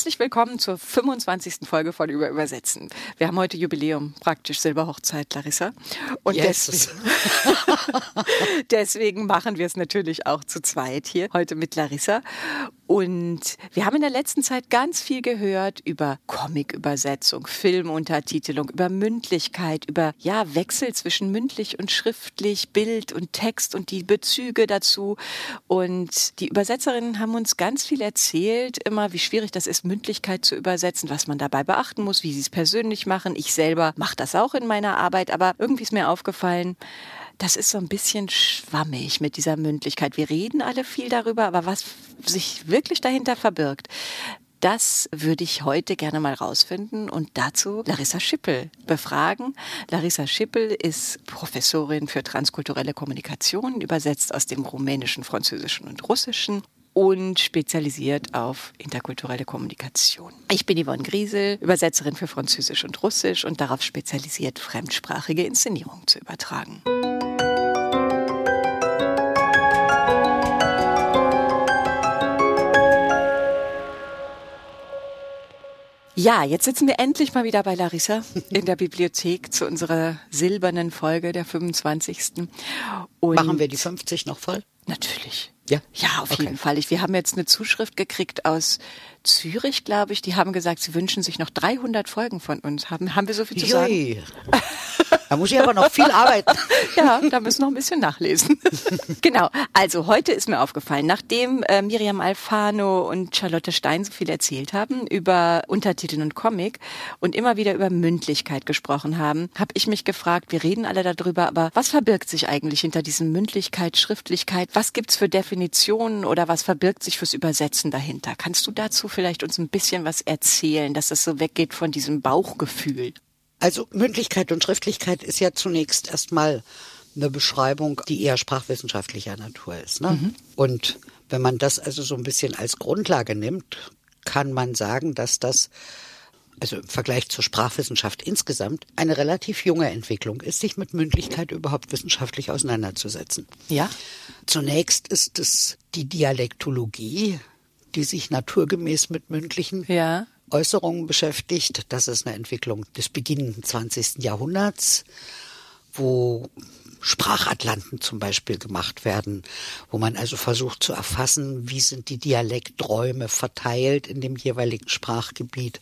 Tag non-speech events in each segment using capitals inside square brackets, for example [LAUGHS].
Herzlich willkommen zur 25. Folge von Über Übersetzen. Wir haben heute Jubiläum, praktisch Silberhochzeit, Larissa. Und Yes. deswegen, [LAUGHS] deswegen machen wir es natürlich auch zu zweit hier, heute mit Larissa. Und wir haben in der letzten Zeit ganz viel gehört über Comic-Übersetzung, Filmuntertitelung, über Mündlichkeit, über ja, Wechsel zwischen mündlich und schriftlich, Bild und Text und die Bezüge dazu. Und die Übersetzerinnen haben uns ganz viel erzählt, immer wie schwierig das ist, Mündlichkeit zu übersetzen, was man dabei beachten muss, wie sie es persönlich machen. Ich selber mache das auch in meiner Arbeit, aber irgendwie ist mir aufgefallen, das ist so ein bisschen schwammig mit dieser Mündlichkeit. Wir reden alle viel darüber, aber was sich wirklich dahinter verbirgt, das würde ich heute gerne mal rausfinden und dazu Larissa Schippel befragen. Larissa Schippel ist Professorin für transkulturelle Kommunikation, übersetzt aus dem Rumänischen, Französischen und Russischen und spezialisiert auf interkulturelle Kommunikation. Ich bin Yvonne Griesel, Übersetzerin für Französisch und Russisch und darauf spezialisiert, fremdsprachige Inszenierungen zu übertragen. Ja, jetzt sitzen wir endlich mal wieder bei Larissa in der Bibliothek zu unserer silbernen Folge der 25. Und Machen wir die 50 noch voll? Natürlich. Ja? Ja, auf Okay. jeden Fall. Ich, wir haben jetzt eine Zuschrift gekriegt aus Zürich, glaube ich. Die haben gesagt, sie wünschen sich noch 300 Folgen von uns. Haben, haben wir so viel zu sagen? Jui. [LAUGHS] Da muss ich aber noch viel arbeiten. [LAUGHS] Ja, da müssen wir noch ein bisschen nachlesen. [LAUGHS] genau. Also heute ist mir aufgefallen, nachdem äh, Miriam Alfano und Charlotte Stein so viel erzählt haben über Untertitel und Comic und immer wieder über Mündlichkeit gesprochen haben, habe ich mich gefragt, wir reden alle darüber, aber was verbirgt sich eigentlich hinter diesem Mündlichkeit, Schriftlichkeit? Was gibt's für Definitionen oder was verbirgt sich fürs Übersetzen dahinter? Kannst du dazu vielleicht uns ein bisschen was erzählen, dass es so weggeht von diesem Bauchgefühl? Also Mündlichkeit und Schriftlichkeit ist ja zunächst erstmal eine Beschreibung, die eher sprachwissenschaftlicher Natur ist. Ne? Und wenn man das also so ein bisschen als Grundlage nimmt, kann man sagen, dass das also im Vergleich zur Sprachwissenschaft insgesamt eine relativ junge Entwicklung ist, sich mit Mündlichkeit überhaupt wissenschaftlich auseinanderzusetzen. Ja? Zunächst ist es die Dialektologie, die sich naturgemäß mit mündlichen Ja. Äußerungen beschäftigt. Das ist eine Entwicklung des beginnenden 20. Jahrhunderts, wo Sprachatlanten zum Beispiel gemacht werden, wo man also versucht zu erfassen, wie sind die Dialekträume verteilt in dem jeweiligen Sprachgebiet.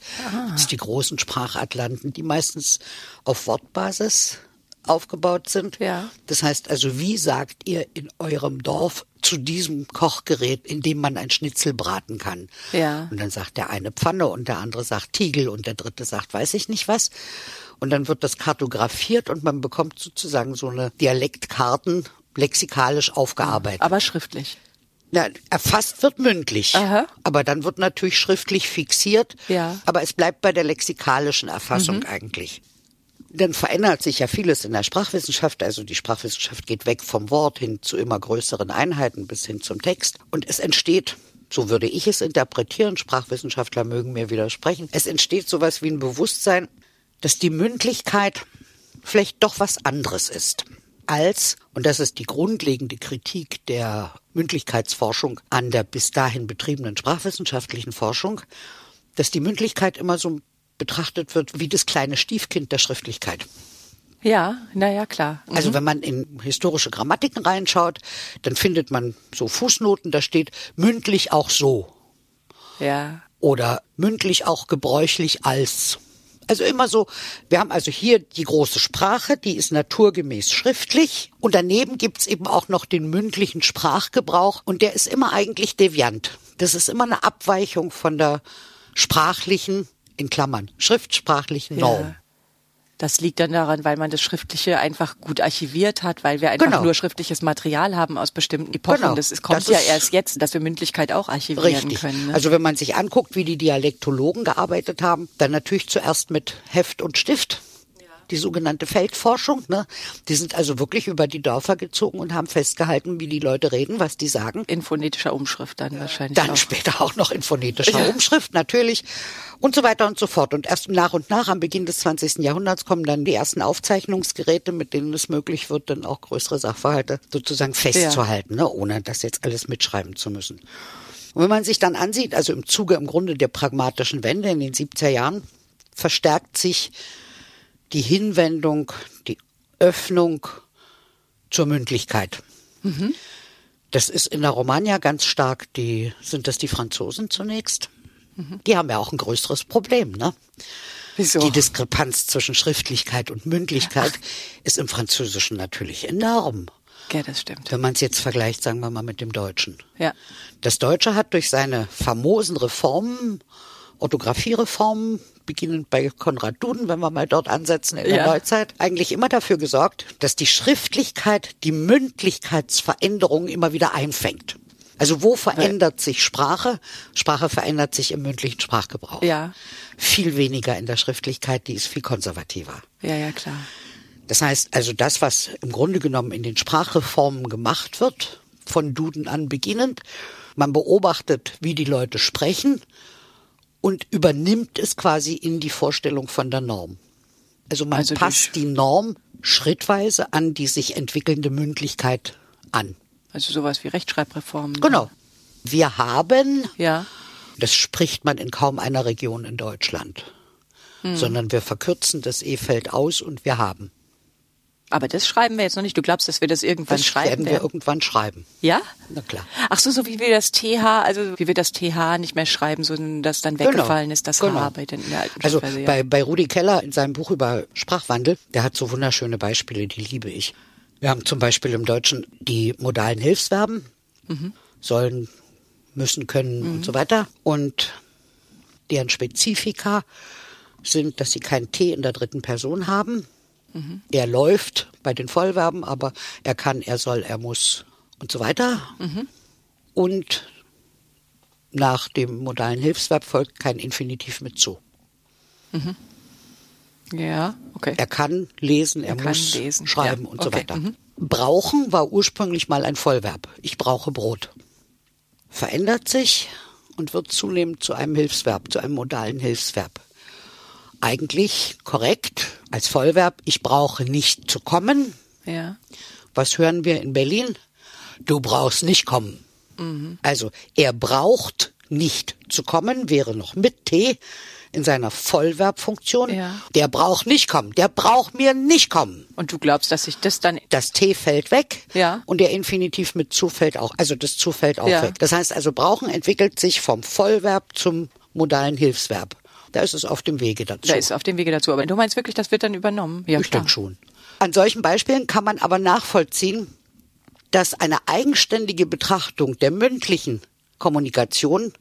Das sind die großen Sprachatlanten, die meistens auf Wortbasis aufgebaut sind. Ja. Das heißt also, wie sagt ihr in eurem Dorf zu diesem Kochgerät, in dem man ein Schnitzel braten kann? Ja. Und dann sagt der eine Pfanne und der andere sagt Tiegel und der dritte sagt weiß ich nicht was. Und dann wird das kartografiert und man bekommt sozusagen so eine Dialektkarten lexikalisch aufgearbeitet. Aber schriftlich. Na, erfasst wird mündlich, Aha. aber dann wird natürlich schriftlich fixiert. Ja. Mhm. Aber es bleibt bei der lexikalischen Erfassung eigentlich. Dann verändert sich ja vieles in der Sprachwissenschaft. Also die Sprachwissenschaft geht weg vom Wort hin zu immer größeren Einheiten bis hin zum Text. Und es entsteht, so würde ich es interpretieren, Sprachwissenschaftler mögen mir widersprechen, es entsteht sowas wie ein Bewusstsein, dass die Mündlichkeit vielleicht doch was anderes ist als, und das ist die grundlegende Kritik der Mündlichkeitsforschung an der bis dahin betriebenen sprachwissenschaftlichen Forschung, dass die Mündlichkeit immer so betrachtet wird wie das kleine Stiefkind der Schriftlichkeit. Ja, naja, klar. Also wenn man in historische Grammatiken reinschaut, dann findet man so Fußnoten, da steht mündlich auch so Ja. oder mündlich auch gebräuchlich als. Also immer so, wir haben also hier die große Sprache, die ist naturgemäß schriftlich und daneben gibt's eben auch noch den mündlichen Sprachgebrauch und der ist immer eigentlich deviant. Das ist immer eine Abweichung von der sprachlichen, in Klammern, schriftsprachlichen Norm. Ja. Das liegt dann daran, weil man das Schriftliche einfach gut archiviert hat, weil wir einfach Genau. nur schriftliches Material haben aus bestimmten Epochen. Genau. Das ist, kommt Das ja erst jetzt, dass wir Mündlichkeit auch archivieren Richtig. können. Ne? Also wenn man sich anguckt, wie die Dialektologen gearbeitet haben, dann natürlich zuerst mit Heft und Stift. Die sogenannte Feldforschung. Ne? Die sind also wirklich über die Dörfer gezogen und haben festgehalten, wie die Leute reden, was die sagen. In phonetischer Umschrift dann wahrscheinlich. Dann auch. später auch noch in phonetischer [LAUGHS] ja. Umschrift, natürlich. Und so weiter und so fort. Und erst nach und nach, am Beginn des 20. Jahrhunderts, kommen dann die ersten Aufzeichnungsgeräte, mit denen es möglich wird, dann auch größere Sachverhalte sozusagen festzuhalten, ja. ne? ohne das jetzt alles mitschreiben zu müssen. Und wenn man sich dann ansieht, also im Zuge im Grunde der pragmatischen Wende in den 70er Jahren, verstärkt sich die Hinwendung, die Öffnung zur Mündlichkeit. Mhm. Das ist in der Romagna ganz stark die, sind das die Franzosen zunächst? Mhm. Die haben ja auch ein größeres Problem, ne? Wieso? Die Diskrepanz zwischen Schriftlichkeit und Mündlichkeit Ach. ist im Französischen natürlich enorm. Ja, das stimmt. Wenn man es jetzt vergleicht, sagen wir mal, mit dem Deutschen. Ja. Das Deutsche hat durch seine famosen Reformen, Orthographiereformen, beginnend bei Konrad Duden, wenn wir mal dort ansetzen in der ja. Neuzeit, eigentlich immer dafür gesorgt, dass die Schriftlichkeit die Mündlichkeitsveränderungen immer wieder einfängt. Also wo verändert sich Sprache? Sprache verändert sich im mündlichen Sprachgebrauch. Ja. Viel weniger in der Schriftlichkeit, die ist viel konservativer. Ja, ja, klar. Das heißt also, das, was im Grunde genommen in den Sprachreformen gemacht wird, von Duden an beginnend, man beobachtet, wie die Leute sprechen und übernimmt es quasi in die Vorstellung von der Norm. Also man also passt die Norm schrittweise an die sich entwickelnde Mündlichkeit an. Also sowas wie Rechtschreibreformen. Genau. Wir haben, ja. das spricht man in kaum einer Region in Deutschland, hm. sondern wir verkürzen das E-Feld aus und wir haben. Aber das schreiben wir jetzt noch nicht. Du glaubst, dass wir das irgendwann das schreiben werden? wir werden? irgendwann schreiben. Ja? Na klar. Ach so, so wie wir das TH, also wie wir das TH nicht mehr schreiben, sondern das dann genau. weggefallen genau. ist, das genau. H bei den in der alten Also ja. bei, bei Rudi Keller in seinem Buch über Sprachwandel, der hat so wunderschöne Beispiele, die liebe ich. Wir haben zum Beispiel im Deutschen die modalen Hilfsverben, mhm. sollen, müssen, können mhm. und so weiter. Und deren Spezifika sind, dass sie kein T in der dritten Person haben. Mhm. Er läuft bei den Vollverben, aber er kann, er soll, er muss und so weiter. Mhm. Und nach dem modalen Hilfsverb folgt kein Infinitiv mit zu. Mhm. Ja, okay. Er kann lesen, er, er muss lesen. schreiben ja. und so weiter. Mhm. Brauchen war ursprünglich mal ein Vollverb. Ich brauche Brot. Verändert sich und wird zunehmend zu einem Hilfsverb, zu einem modalen Hilfsverb. Eigentlich korrekt als Vollverb. Ich brauche nicht zu kommen. Ja. Was hören wir in Berlin? Du brauchst nicht kommen. Mhm. Also er braucht nicht zu kommen, wäre noch mit T in seiner Vollverbfunktion. Ja. Der braucht nicht kommen. Der braucht mir nicht kommen. Und du glaubst, dass sich das dann... Das T fällt weg. Ja. Und der Infinitiv mit zu fällt auch. Also das zu fällt auch ja. weg. Das heißt also, brauchen entwickelt sich vom Vollverb zum modalen Hilfsverb. Da ist es auf dem Wege dazu. Da ist es auf dem Wege dazu. Aber du meinst wirklich, das wird dann übernommen? Ja, ich denke schon. An solchen Beispielen kann man aber nachvollziehen, dass eine eigenständige Betrachtung der mündlichen Kommunikation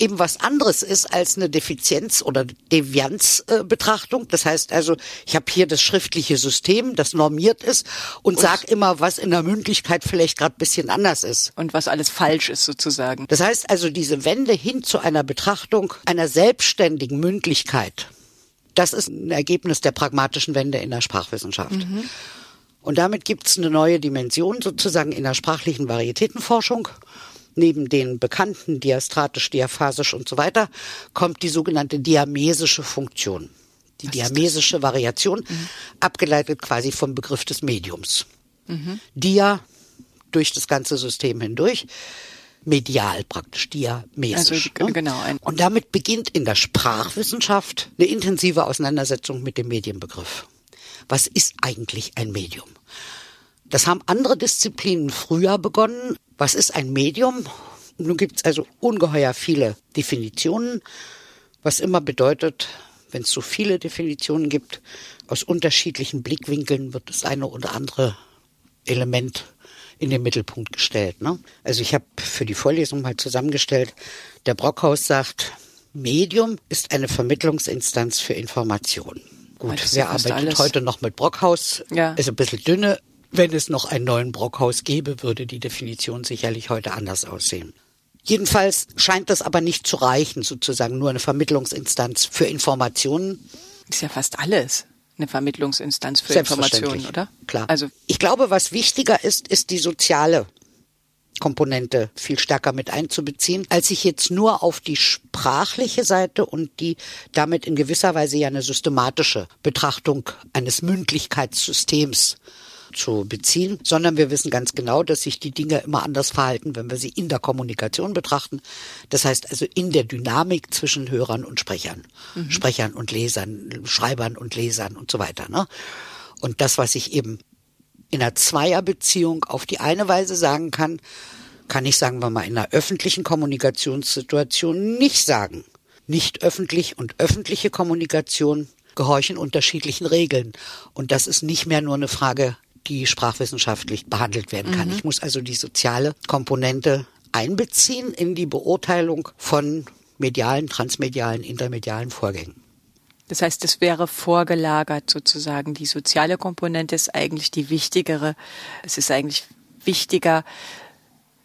eben was anderes ist als eine Defizienz- oder Devianzbetrachtung. das heißt also, ich habe hier das schriftliche System, das normiert ist und, und sag immer, was in der Mündlichkeit vielleicht gerade bisschen anders ist. Und was alles falsch ist sozusagen. Das heißt also, diese Wende hin zu einer Betrachtung einer selbstständigen Mündlichkeit, das ist ein Ergebnis der pragmatischen Wende in der Sprachwissenschaft. Mhm. Und damit gibt es eine neue Dimension sozusagen in der sprachlichen Varietätenforschung neben den bekannten diastratisch, diaphasisch und so weiter, kommt die sogenannte diamesische Funktion. Die Was diamesische Variation, mhm. abgeleitet quasi vom Begriff des Mediums. Mhm. Dia durch das ganze System hindurch, medial praktisch, diamesisch. Also, ne? genau. Und damit beginnt in der Sprachwissenschaft eine intensive Auseinandersetzung mit dem Medienbegriff. Was ist eigentlich ein Medium? Das haben andere Disziplinen früher begonnen. Was ist ein Medium? Nun gibt es also ungeheuer viele Definitionen, was immer bedeutet, wenn es so viele Definitionen gibt, aus unterschiedlichen Blickwinkeln wird das eine oder andere Element in den Mittelpunkt gestellt. Ne? Also ich habe für die Vorlesung mal zusammengestellt, der Brockhaus sagt, Medium ist eine Vermittlungsinstanz für Informationen. Gut, wer arbeitet alles. heute noch mit Brockhaus? Ja. Ist ein bisschen dünne, wenn es noch einen neuen Brockhaus gäbe, würde die Definition sicherlich heute anders aussehen. Jedenfalls scheint das aber nicht zu reichen, sozusagen nur eine Vermittlungsinstanz für Informationen. Ist ja fast alles. eine Vermittlungsinstanz für Informationen, oder? Klar. Also ich glaube, was wichtiger ist, ist die soziale Komponente viel stärker mit einzubeziehen, als sich jetzt nur auf die sprachliche Seite und die damit in gewisser Weise ja eine systematische Betrachtung eines Mündlichkeitssystems zu beziehen, sondern wir wissen ganz genau, dass sich die Dinge immer anders verhalten, wenn wir sie in der Kommunikation betrachten. Das heißt also in der Dynamik zwischen Hörern und Sprechern, mhm. Sprechern und Lesern, Schreibern und Lesern und so weiter. Ne? Und das, was ich eben in einer Zweierbeziehung auf die eine Weise sagen kann, kann ich, sagen wir mal, in einer öffentlichen Kommunikationssituation nicht sagen. Nicht öffentlich und öffentliche Kommunikation gehorchen unterschiedlichen Regeln. Und das ist nicht mehr nur eine Frage, die sprachwissenschaftlich behandelt werden kann. Mhm. Ich muss also die soziale Komponente einbeziehen in die Beurteilung von medialen, transmedialen, intermedialen Vorgängen. Das heißt, es wäre vorgelagert sozusagen. Die soziale Komponente ist eigentlich die wichtigere. Es ist eigentlich wichtiger,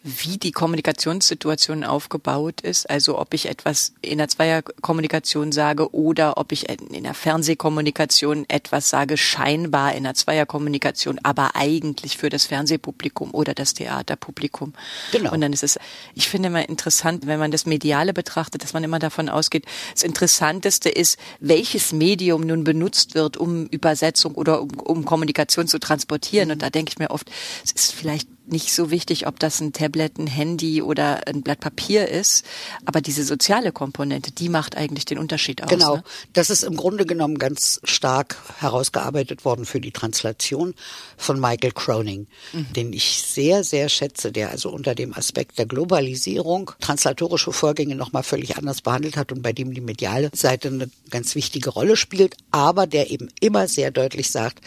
wie die Kommunikationssituation aufgebaut ist. Also ob ich etwas in der Zweierkommunikation sage oder ob ich in der Fernsehkommunikation etwas sage, scheinbar in der Zweierkommunikation, aber eigentlich für das Fernsehpublikum oder das Theaterpublikum. Genau. Und dann ist es, ich finde immer interessant, wenn man das Mediale betrachtet, dass man immer davon ausgeht, das Interessanteste ist, welches Medium nun benutzt wird, um Übersetzung oder um, um Kommunikation zu transportieren. Mhm. Und da denke ich mir oft, es ist vielleicht nicht so wichtig, ob das ein Tablet, ein Handy oder ein Blatt Papier ist. Aber diese soziale Komponente, die macht eigentlich den Unterschied aus. Genau. Ne? Das ist im Grunde genommen ganz stark herausgearbeitet worden für die Translation von Michael Croning, mhm. den ich sehr, sehr schätze, der also unter dem Aspekt der Globalisierung translatorische Vorgänge nochmal völlig anders behandelt hat und bei dem die mediale Seite eine ganz wichtige Rolle spielt, aber der eben immer sehr deutlich sagt,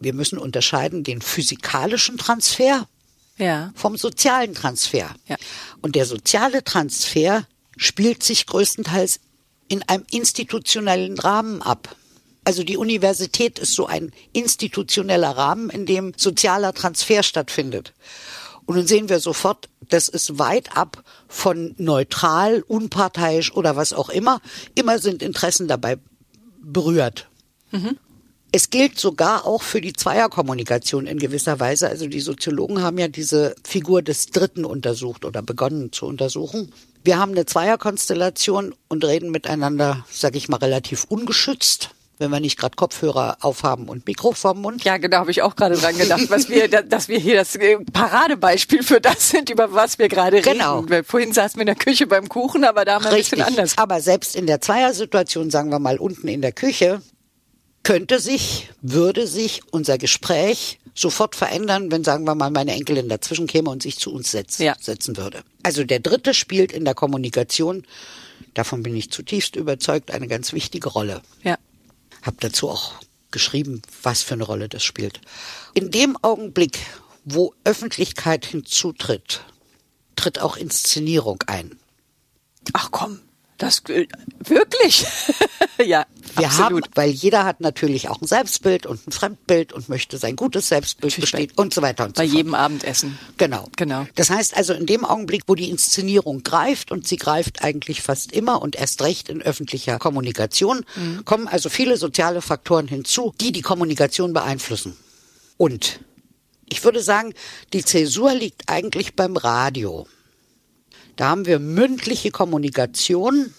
wir müssen unterscheiden den physikalischen Transfer ja. vom sozialen Transfer. Ja. Und der soziale Transfer spielt sich größtenteils in einem institutionellen Rahmen ab. Also die Universität ist so ein institutioneller Rahmen, in dem sozialer Transfer stattfindet. Und dann sehen wir sofort, das ist weit ab von neutral, unparteiisch oder was auch immer. Immer sind Interessen dabei berührt. Mhm. Es gilt sogar auch für die Zweierkommunikation in gewisser Weise. Also die Soziologen haben ja diese Figur des Dritten untersucht oder begonnen zu untersuchen. Wir haben eine Zweierkonstellation und reden miteinander, sag ich mal, relativ ungeschützt wenn wir nicht gerade Kopfhörer aufhaben und Mikro vorm Mund. Ja, genau, habe ich auch gerade dran gedacht, was wir, dass wir hier das äh, Paradebeispiel für das sind, über was wir gerade genau. reden. Weil vorhin saßen wir in der Küche beim Kuchen, aber da haben wir ein bisschen anders. Aber selbst in der Zweiersituation, sagen wir mal unten in der Küche, könnte sich, würde sich unser Gespräch sofort verändern, wenn, sagen wir mal, meine Enkelin dazwischen käme und sich zu uns setz, ja. setzen würde. Also der Dritte spielt in der Kommunikation, davon bin ich zutiefst überzeugt, eine ganz wichtige Rolle. Ja. Hab dazu auch geschrieben, was für eine Rolle das spielt. In dem Augenblick, wo Öffentlichkeit hinzutritt, tritt auch Inszenierung ein. Ach komm, das äh, wirklich? [LAUGHS] ja, wir absolut. haben, weil jeder hat natürlich auch ein Selbstbild und ein Fremdbild und möchte sein gutes Selbstbild bestehen und so weiter und bei so fort. Bei jedem Abendessen. Genau. Genau. Das heißt also in dem Augenblick, wo die Inszenierung greift und sie greift eigentlich fast immer und erst recht in öffentlicher Kommunikation, mhm. kommen also viele soziale Faktoren hinzu, die die Kommunikation beeinflussen. Und ich würde sagen, die Zäsur liegt eigentlich beim Radio. Da haben wir mündliche Kommunikation,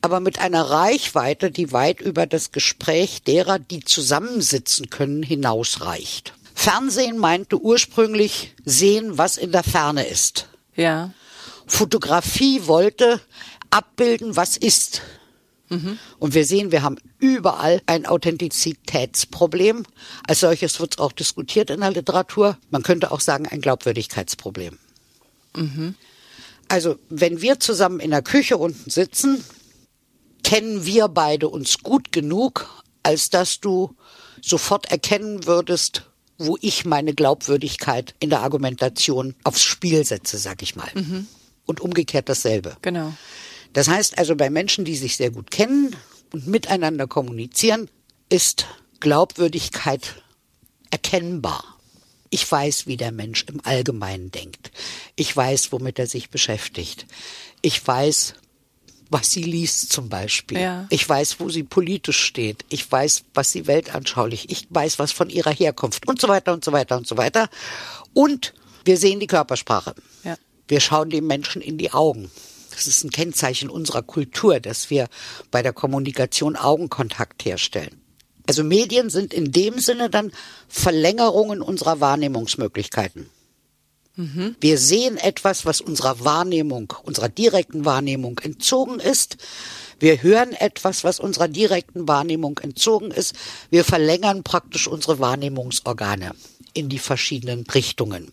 aber mit einer Reichweite, die weit über das Gespräch derer, die zusammensitzen können, hinausreicht. Fernsehen meinte ursprünglich sehen, was in der Ferne ist. Ja. Fotografie wollte abbilden, was ist. Mhm. Und wir sehen, wir haben überall ein Authentizitätsproblem. Als solches wird es auch diskutiert in der Literatur. Man könnte auch sagen, ein Glaubwürdigkeitsproblem. Mhm. Also, wenn wir zusammen in der Küche unten sitzen, kennen wir beide uns gut genug, als dass du sofort erkennen würdest, wo ich meine Glaubwürdigkeit in der Argumentation aufs Spiel setze, sag ich mal. Mhm. Und umgekehrt dasselbe. Genau. Das heißt also, bei Menschen, die sich sehr gut kennen und miteinander kommunizieren, ist Glaubwürdigkeit erkennbar. Ich weiß, wie der Mensch im Allgemeinen denkt. Ich weiß, womit er sich beschäftigt. Ich weiß, was sie liest zum Beispiel. Ja. Ich weiß, wo sie politisch steht. Ich weiß, was sie weltanschaulich. Ich weiß, was von ihrer Herkunft und so weiter und so weiter und so weiter. Und wir sehen die Körpersprache. Ja. Wir schauen dem Menschen in die Augen. Das ist ein Kennzeichen unserer Kultur, dass wir bei der Kommunikation Augenkontakt herstellen. Also Medien sind in dem Sinne dann Verlängerungen unserer Wahrnehmungsmöglichkeiten. Wir sehen etwas, was unserer Wahrnehmung, unserer direkten Wahrnehmung entzogen ist. Wir hören etwas, was unserer direkten Wahrnehmung entzogen ist. Wir verlängern praktisch unsere Wahrnehmungsorgane in die verschiedenen Richtungen.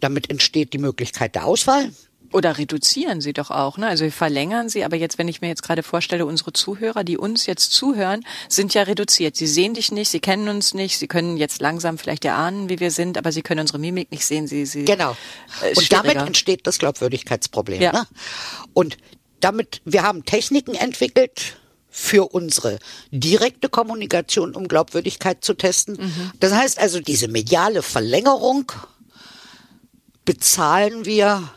Damit entsteht die Möglichkeit der Auswahl. Oder reduzieren sie doch auch, ne? Also wir verlängern sie, aber jetzt, wenn ich mir jetzt gerade vorstelle, unsere Zuhörer, die uns jetzt zuhören, sind ja reduziert. Sie sehen dich nicht, sie kennen uns nicht, sie können jetzt langsam vielleicht erahnen, wie wir sind, aber sie können unsere Mimik nicht sehen. Sie, sie Genau. äh, Und damit entsteht das Glaubwürdigkeitsproblem. Ja. Ne? Und damit, wir haben Techniken entwickelt für unsere direkte Kommunikation, um Glaubwürdigkeit zu testen. Mhm. Das heißt also, diese mediale Verlängerung bezahlen wir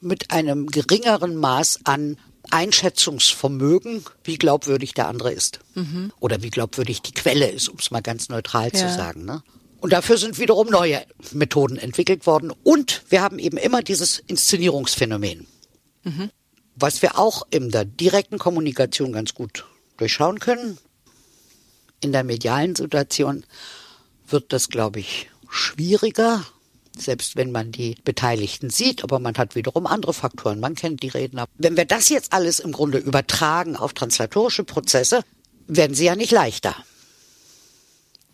mit einem geringeren Maß an Einschätzungsvermögen, wie glaubwürdig der andere ist. Oder wie glaubwürdig die Quelle ist, um es mal ganz neutral zu Ja. sagen. Ne? Und dafür sind wiederum neue Methoden entwickelt worden. Und wir haben eben immer dieses Inszenierungsphänomen, was wir auch in der direkten Kommunikation ganz gut durchschauen können. In der medialen Situation wird das, glaube ich, schwieriger, selbst wenn man die Beteiligten sieht, aber man hat wiederum andere Faktoren, man kennt die Redner. Wenn wir das jetzt alles im Grunde übertragen auf translatorische Prozesse, werden sie ja nicht leichter.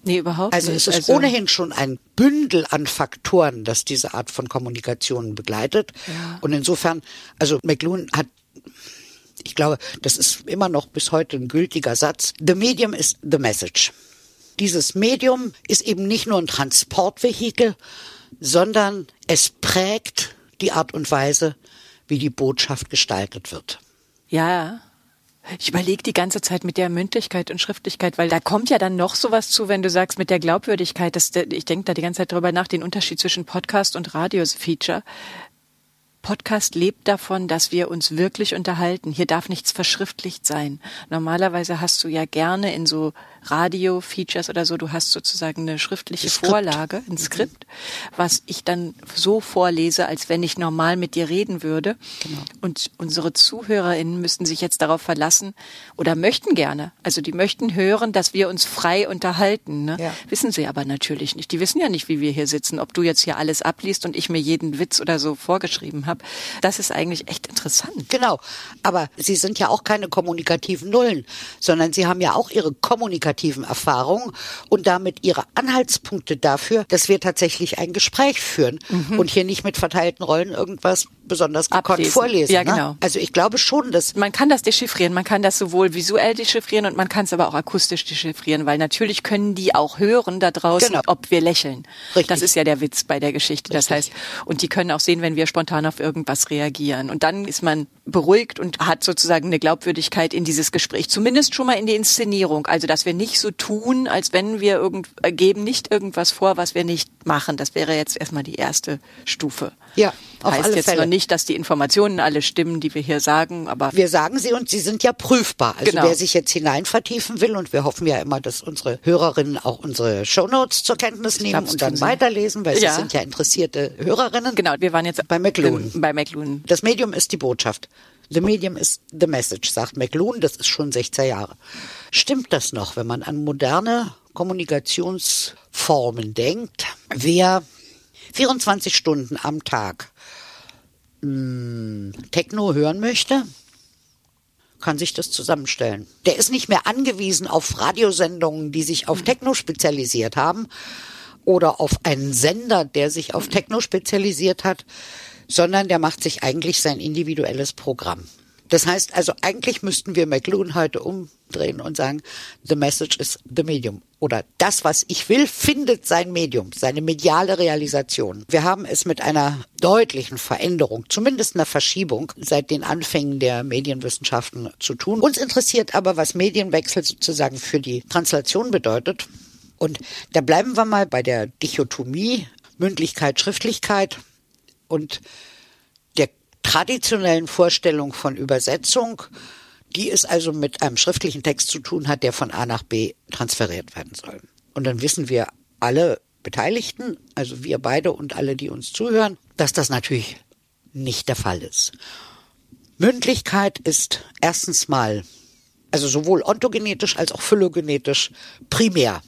Nee, überhaupt Also nicht. es ist ohnehin schon ein Bündel an Faktoren, das diese Art von Kommunikation begleitet. Und insofern, also McLuhan hat, ich glaube, das ist immer noch bis heute ein gültiger Satz. The medium is the message. Dieses Medium ist eben nicht nur ein Transportvehikel, sondern es prägt die Art und Weise, wie die Botschaft gestaltet wird. Ja. Ich überlege die ganze Zeit mit der Mündlichkeit und Schriftlichkeit, weil da kommt ja dann noch sowas zu, wenn du sagst mit der Glaubwürdigkeit. Das, ich denke da die ganze Zeit drüber nach, den Unterschied zwischen Podcast und Radio-Feature. Podcast lebt davon, dass wir uns wirklich unterhalten. Hier darf nichts verschriftlicht sein. Normalerweise hast du ja gerne in so Radio-Features oder so, du hast sozusagen eine schriftliche Skript. Vorlage, ein Skript, was ich dann so vorlese, als wenn ich normal mit dir reden würde. Und unsere ZuhörerInnen müssten sich jetzt darauf verlassen oder möchten gerne, also die möchten hören, dass wir uns frei unterhalten. Ne? Ja. Wissen sie aber natürlich nicht. Die wissen ja nicht, wie wir hier sitzen, ob du jetzt hier alles abliest und ich mir jeden Witz oder so vorgeschrieben habe. Das ist eigentlich echt interessant. Genau. Aber sie sind ja auch keine kommunikativen Nullen, sondern sie haben ja auch ihre kommunikativen Erfahrungen und damit ihre Anhaltspunkte dafür, dass wir tatsächlich ein Gespräch führen und hier nicht mit verteilten Rollen irgendwas besonders gekonnt Ablesen. vorlesen. Ja, ne? genau. Also ich glaube schon, dass Man kann das dechiffrieren, man kann das sowohl visuell dechiffrieren und man kann es aber auch akustisch dechiffrieren, weil natürlich können die auch hören da draußen, Genau. ob wir lächeln. Richtig. Das ist ja der Witz bei der Geschichte. Das heißt, Richtig. und die können auch sehen, wenn wir spontan auf irgendwas reagieren. Und dann ist man beruhigt und hat sozusagen eine Glaubwürdigkeit in dieses Gespräch. Zumindest schon mal in die Inszenierung. Also, dass wir nicht so tun, als wenn wir irgend, äh, geben nicht irgendwas vor, was wir nicht machen. Das wäre jetzt erstmal die erste Stufe. Ja, auf heißt jetzt Fälle. noch nicht, dass die Informationen alle stimmen, die wir hier sagen, aber wir sagen sie und sie sind ja prüfbar. Also Genau. wer sich jetzt hinein vertiefen will und wir hoffen ja immer, dass unsere Hörerinnen auch unsere Shownotes zur Kenntnis nehmen glaub, und dann weiterlesen, weil Ja. sie sind ja interessierte Hörerinnen. Genau, wir waren jetzt Bei McLuhan. Bei McLuhan. Das Medium ist die Botschaft. The medium is the message, sagt McLuhan. Das ist schon 16 Jahre. Stimmt das noch, wenn man an moderne Kommunikationsformen denkt? Wer 24 Stunden am Tag Techno hören möchte, kann sich das zusammenstellen. Der ist nicht mehr angewiesen auf Radiosendungen, die sich auf Techno spezialisiert haben oder auf einen Sender, der sich auf Techno spezialisiert hat, sondern der macht sich eigentlich sein individuelles Programm. Das heißt also, eigentlich müssten wir McLuhan heute umdrehen und sagen, the message is the medium. Oder das, was ich will, findet sein Medium, seine mediale Realisation. Wir haben es mit einer deutlichen Veränderung, zumindest einer Verschiebung seit den Anfängen der Medienwissenschaften zu tun. Uns interessiert aber, was Medienwechsel sozusagen für die Translation bedeutet. Und da bleiben wir mal bei der Dichotomie Mündlichkeit, Schriftlichkeit und traditionellen Vorstellung von Übersetzung, die es also mit einem schriftlichen Text zu tun hat, der von A nach B transferiert werden soll. Und dann wissen wir alle Beteiligten, also wir beide und alle, die uns zuhören, dass das natürlich nicht der Fall ist. Mündlichkeit ist erstens mal, also sowohl ontogenetisch als auch phylogenetisch primär.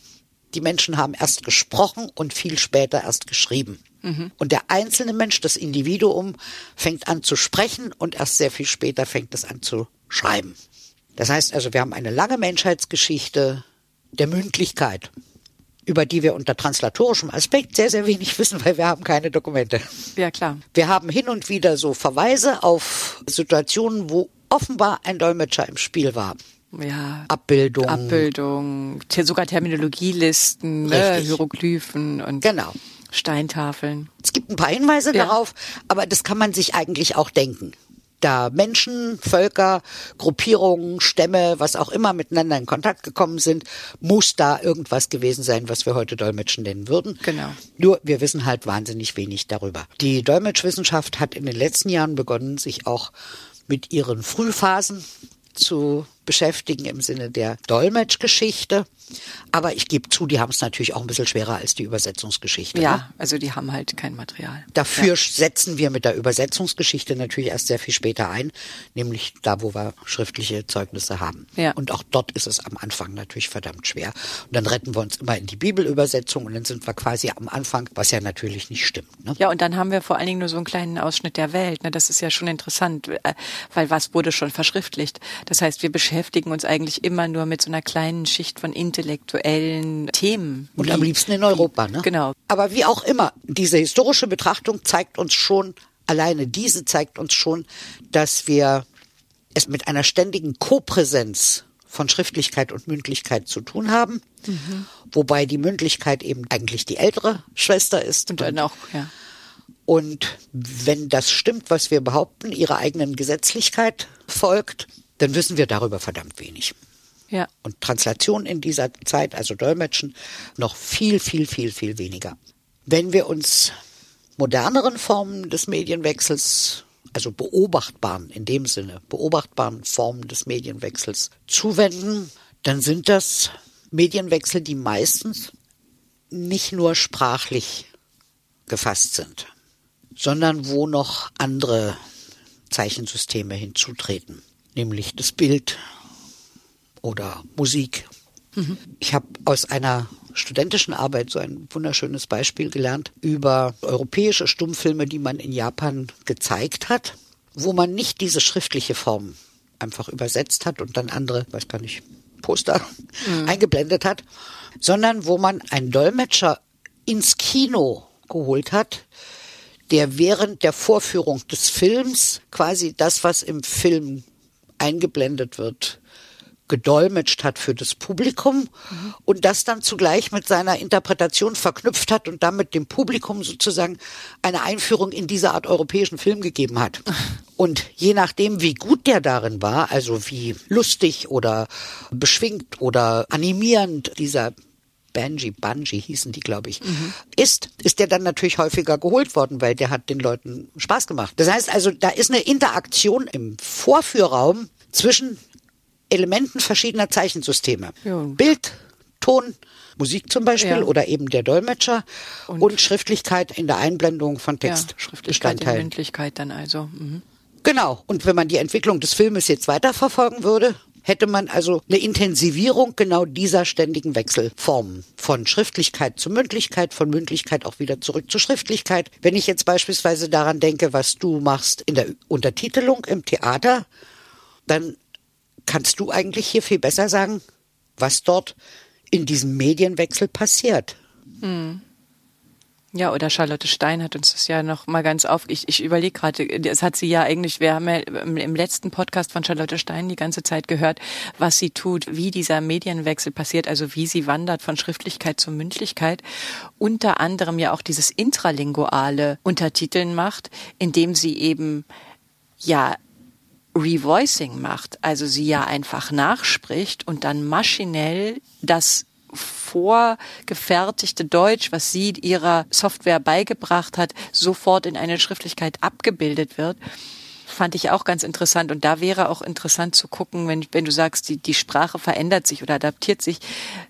Die Menschen haben erst gesprochen und viel später erst geschrieben. Mhm. Und der einzelne Mensch, das Individuum, fängt an zu sprechen und erst sehr viel später fängt es an zu schreiben. Das heißt also, wir haben eine lange Menschheitsgeschichte der Mündlichkeit, über die wir unter translatorischem Aspekt sehr, sehr wenig [LAUGHS] wissen, weil wir haben keine Dokumente. Ja, klar. Wir haben hin und wieder so Verweise auf Situationen, wo offenbar ein Dolmetscher im Spiel war. Ja. Abbildung. Abbildung, sogar Terminologielisten, ne, Hieroglyphen und genau. Steintafeln. Es gibt ein paar Hinweise ja. darauf, aber das kann man sich eigentlich auch denken da Menschen, Völker, Gruppierungen, Stämme, was auch immer miteinander in Kontakt gekommen sind, muss da irgendwas gewesen sein, was wir heute Dolmetschen nennen würden. Genau. Nur wir wissen halt wahnsinnig wenig darüber. Die Dolmetschwissenschaft hat in den letzten Jahren begonnen, sich auch mit ihren Frühphasen zu beschäftigen im Sinne der Dolmetschgeschichte. Aber ich gebe zu, die haben es natürlich auch ein bisschen schwerer als die Übersetzungsgeschichte. Ja, ne? also die haben halt kein Material. Dafür ja. setzen wir mit der Übersetzungsgeschichte natürlich erst sehr viel später ein, nämlich da, wo wir schriftliche Zeugnisse haben. Ja. Und auch dort ist es am Anfang natürlich verdammt schwer. Und dann retten wir uns immer in die Bibelübersetzung und dann sind wir quasi am Anfang, was ja natürlich nicht stimmt. Ne? Ja, und dann haben wir vor allen Dingen nur so einen kleinen Ausschnitt der Welt. Ne? Das ist ja schon interessant, äh, weil was wurde schon verschriftlicht. Das heißt, wir beschäftigen uns eigentlich immer nur mit so einer kleinen Schicht von intellektuellen Themen. Und am liebsten in Europa, ne? Genau. Aber wie auch immer, diese historische Betrachtung zeigt uns schon, alleine diese zeigt uns schon, dass wir es mit einer ständigen Kopräsenz von Schriftlichkeit und Mündlichkeit zu tun haben, mhm. wobei die Mündlichkeit eben eigentlich die ältere Schwester ist. Und dann auch, ja. Und wenn das stimmt, was wir behaupten, ihrer eigenen Gesetzlichkeit folgt, dann wissen wir darüber verdammt wenig. Ja. Und Translation in dieser Zeit, also Dolmetschen, noch viel, viel, viel, viel weniger. Wenn wir uns moderneren Formen des Medienwechsels, also beobachtbaren, in dem Sinne, beobachtbaren Formen des Medienwechsels zuwenden, dann sind das Medienwechsel, die meistens nicht nur sprachlich gefasst sind, sondern wo noch andere Zeichensysteme hinzutreten nämlich das Bild oder Musik. Mhm. Ich habe aus einer studentischen Arbeit so ein wunderschönes Beispiel gelernt über europäische Stummfilme, die man in Japan gezeigt hat, wo man nicht diese schriftliche Form einfach übersetzt hat und dann andere, weiß gar nicht, Poster mhm. eingeblendet hat, sondern wo man einen Dolmetscher ins Kino geholt hat, der während der Vorführung des Films quasi das, was im Film eingeblendet wird, gedolmetscht hat für das Publikum mhm. und das dann zugleich mit seiner Interpretation verknüpft hat und damit dem Publikum sozusagen eine Einführung in diese Art europäischen Film gegeben hat. [LAUGHS] Und je nachdem, wie gut der darin war, also wie lustig oder beschwingt oder animierend dieser Banji, Bungie hießen die, glaube ich, mhm. ist, ist der dann natürlich häufiger geholt worden, weil der hat den Leuten Spaß gemacht. Das heißt also, da ist eine Interaktion im Vorführraum zwischen Elementen verschiedener Zeichensysteme. Ja. Bild, Ton, Musik zum Beispiel ja. oder eben der Dolmetscher und, und, Schriftlichkeit in der Einblendung von Text. Ja, Schriftlichkeit in Mündlichkeit dann also. Mhm. Genau. Und wenn man die Entwicklung des Filmes jetzt weiterverfolgen würde, hätte man also eine Intensivierung genau dieser ständigen Wechselformen. Von Schriftlichkeit zu Mündlichkeit, von Mündlichkeit auch wieder zurück zur Schriftlichkeit. Wenn ich jetzt beispielsweise daran denke, was du machst in der Untertitelung im Theater, dann kannst du eigentlich hier viel besser sagen, was dort in diesem Medienwechsel passiert. Hm. Ja, oder Charlotte Stein hat uns das ja noch mal ganz auf. Ich, ich überlege gerade, das hat sie ja eigentlich, wir haben ja im letzten Podcast von Charlotte Stein die ganze Zeit gehört, was sie tut, wie dieser Medienwechsel passiert, also wie sie wandert von Schriftlichkeit zur Mündlichkeit. Unter anderem ja auch dieses intralinguale Untertiteln macht, indem sie eben ja Revoicing macht, also sie ja einfach nachspricht und dann maschinell das vorgefertigte Deutsch, was sie ihrer Software beigebracht hat, sofort in eine Schriftlichkeit abgebildet wird. fand ich auch ganz interessant. Und da wäre auch interessant zu gucken, wenn, wenn du sagst, die, die Sprache verändert sich oder adaptiert sich.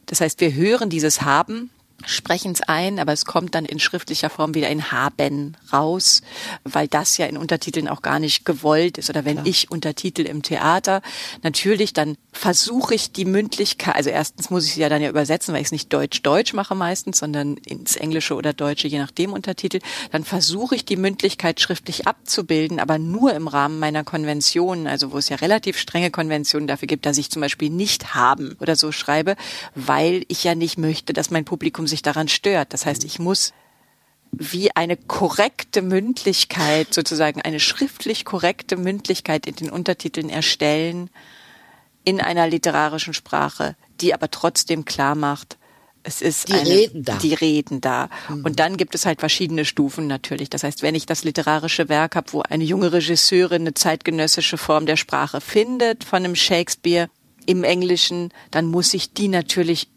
Das heißt, wir hören dieses Haben sprechen es ein, aber es kommt dann in schriftlicher Form wieder in haben raus, weil das ja in Untertiteln auch gar nicht gewollt ist. Oder wenn Klar. ich Untertitel im Theater, natürlich, dann versuche ich die Mündlichkeit, also erstens muss ich sie ja dann ja übersetzen, weil ich es nicht Deutsch-Deutsch mache meistens, sondern ins Englische oder Deutsche, je nachdem Untertitel, dann versuche ich die Mündlichkeit schriftlich abzubilden, aber nur im Rahmen meiner Konventionen, also wo es ja relativ strenge Konventionen dafür gibt, dass ich zum Beispiel nicht haben oder so schreibe, weil ich ja nicht möchte, dass mein Publikum sich sich daran stört. Das heißt, ich muss wie eine korrekte Mündlichkeit, sozusagen eine schriftlich korrekte Mündlichkeit in den Untertiteln erstellen in einer literarischen Sprache, die aber trotzdem klar macht, es ist die eine, Reden da. Die Reden da. Mhm. Und dann gibt es halt verschiedene Stufen natürlich. Das heißt, wenn ich das literarische Werk habe, wo eine junge Regisseurin eine zeitgenössische Form der Sprache findet von einem Shakespeare im Englischen, dann muss ich die natürlich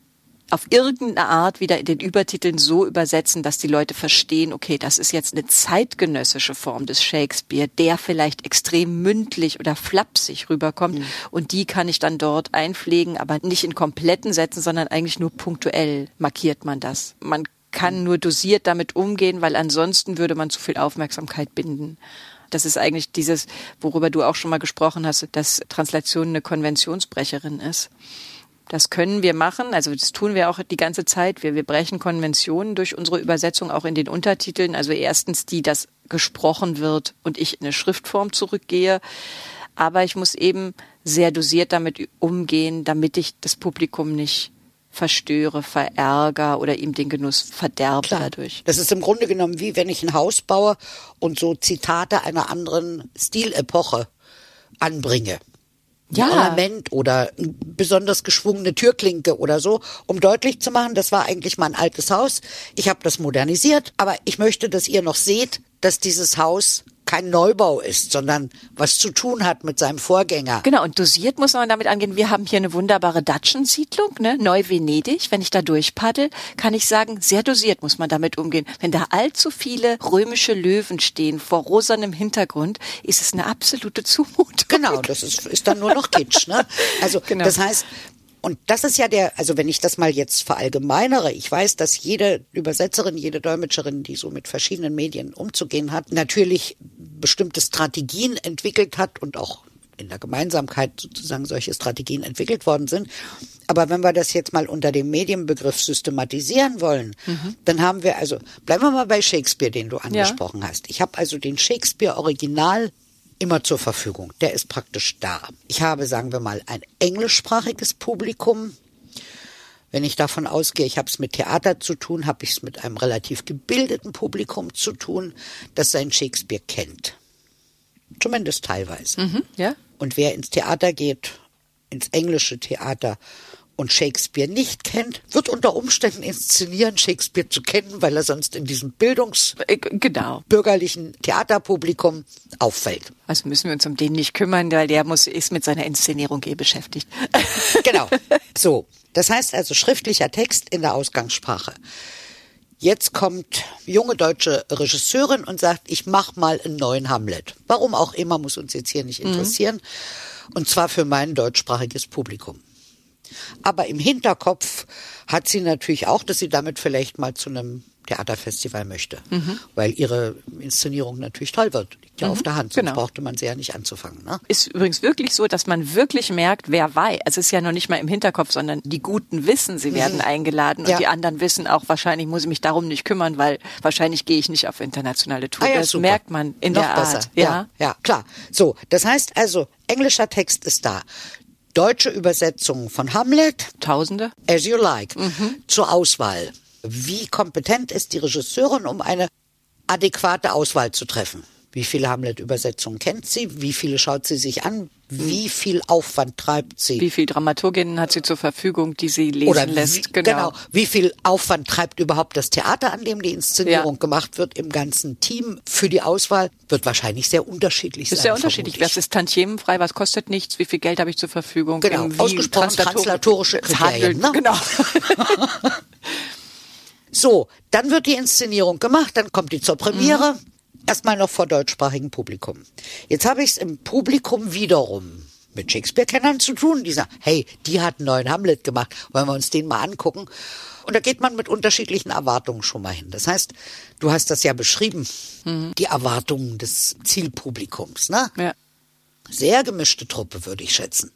auf irgendeine Art wieder in den Übertiteln so übersetzen, dass die Leute verstehen, okay, das ist jetzt eine zeitgenössische Form des Shakespeare, der vielleicht extrem mündlich oder flapsig rüberkommt. Mhm. Und die kann ich dann dort einpflegen, aber nicht in kompletten Sätzen, sondern eigentlich nur punktuell markiert man das. Man kann mhm. nur dosiert damit umgehen, weil ansonsten würde man zu viel Aufmerksamkeit binden. Das ist eigentlich dieses, worüber du auch schon mal gesprochen hast, dass Translation eine Konventionsbrecherin ist. Das können wir machen, also das tun wir auch die ganze Zeit. Wir, wir brechen Konventionen durch unsere Übersetzung auch in den Untertiteln. Also erstens die, dass gesprochen wird und ich in eine Schriftform zurückgehe. Aber ich muss eben sehr dosiert damit umgehen, damit ich das Publikum nicht verstöre, verärger oder ihm den Genuss verderbe Klar. dadurch. Das ist im Grunde genommen wie wenn ich ein Haus baue und so Zitate einer anderen Stilepoche anbringe ja. Ornament oder besonders geschwungene Türklinke oder so, um deutlich zu machen, das war eigentlich mein altes Haus. Ich habe das modernisiert, aber ich möchte, dass ihr noch seht, dass dieses Haus kein Neubau ist, sondern was zu tun hat mit seinem Vorgänger. Genau, und dosiert muss man damit angehen. Wir haben hier eine wunderbare Datschensiedlung, ne? Neu-Venedig. Wenn ich da durchpaddel, kann ich sagen, sehr dosiert muss man damit umgehen. Wenn da allzu viele römische Löwen stehen vor rosanem Hintergrund, ist es eine absolute Zumutung. Genau, das ist, ist dann nur noch Kitsch. Ne? [LAUGHS] Also genau. das heißt, und das ist ja der, also wenn ich das mal jetzt verallgemeinere, ich weiß, dass jede Übersetzerin, jede Dolmetscherin, die so mit verschiedenen Medien umzugehen hat, natürlich bestimmte Strategien entwickelt hat und auch in der Gemeinsamkeit sozusagen solche Strategien entwickelt worden sind. Aber wenn wir das jetzt mal unter dem Medienbegriff systematisieren wollen, mhm. dann haben wir also, bleiben wir mal bei Shakespeare, den du angesprochen ja. hast. Ich habe also den Shakespeare Original immer zur Verfügung. Der ist praktisch da. Ich habe, sagen wir mal, ein englischsprachiges Publikum. Wenn ich davon ausgehe, ich habe es mit Theater zu tun, habe ich es mit einem relativ gebildeten Publikum zu tun, das sein Shakespeare kennt. Zumindest teilweise. Mhm, ja. Und wer ins Theater geht, ins englische Theater und Shakespeare nicht kennt, wird unter Umständen inszenieren, Shakespeare zu kennen, weil er sonst in diesem bildungs äh, genau. bürgerlichen Theaterpublikum auffällt. Also müssen wir uns um den nicht kümmern, weil der muss ist mit seiner Inszenierung eh beschäftigt. [LAUGHS] genau. So, das heißt also schriftlicher Text in der Ausgangssprache. Jetzt kommt junge deutsche Regisseurin und sagt, ich mach mal einen neuen Hamlet. Warum auch immer, muss uns jetzt hier nicht mhm. interessieren. Mhm. Und zwar für mein deutschsprachiges Publikum. Aber im Hinterkopf hat sie natürlich auch, dass sie damit vielleicht mal zu einem Theaterfestival möchte, mhm. weil ihre Inszenierung natürlich toll wird. Liegt ja mhm. auf der Hand, sonst genau. brauchte man sie ja nicht anzufangen. Ne? Ist übrigens wirklich so, dass man wirklich merkt, wer weiß. Also es ist ja noch nicht mal im Hinterkopf, sondern die Guten wissen, sie werden mhm. eingeladen und ja. die anderen wissen auch, wahrscheinlich muss ich mich darum nicht kümmern, weil wahrscheinlich gehe ich nicht auf internationale Tour. Ah, ja, das super. merkt man in noch der Art. Besser. Ja. ja, ja, klar. So, das heißt also, englischer Text ist da deutsche Übersetzung von Hamlet. Tausende. As You Like. Mhm. Zur Auswahl. Wie kompetent ist die Regisseurin, um eine adäquate Auswahl zu treffen? Wie viele Hamlet-Übersetzungen kennt sie? Wie viele schaut sie sich an? Wie viel Aufwand treibt sie? Wie viel Dramaturginnen hat sie zur Verfügung, die sie lesen Oder lässt? Wie, genau. genau. Wie viel Aufwand treibt überhaupt das Theater, an dem die Inszenierung ja. gemacht wird, im ganzen Team für die Auswahl? Wird wahrscheinlich sehr unterschiedlich sein. Ist sehr unterschiedlich. Was ist tantiemenfrei? Was kostet nichts? Wie viel Geld habe ich zur Verfügung? Genau. Wie Ausgesprochen translatorische Kriterien. Ne? Genau. [LAUGHS] so, dann wird die Inszenierung gemacht, dann kommt die zur Premiere. Mhm. Erstmal noch vor deutschsprachigem Publikum. Jetzt habe ich es im Publikum wiederum mit Shakespeare-Kennern zu tun, die sagen, hey, die hat einen neuen Hamlet gemacht, wollen wir uns den mal angucken? Und da geht man mit unterschiedlichen Erwartungen schon mal hin. Das heißt, du hast das ja beschrieben, mhm. die Erwartungen des Zielpublikums, ne? Ja. Sehr gemischte Truppe, würde ich schätzen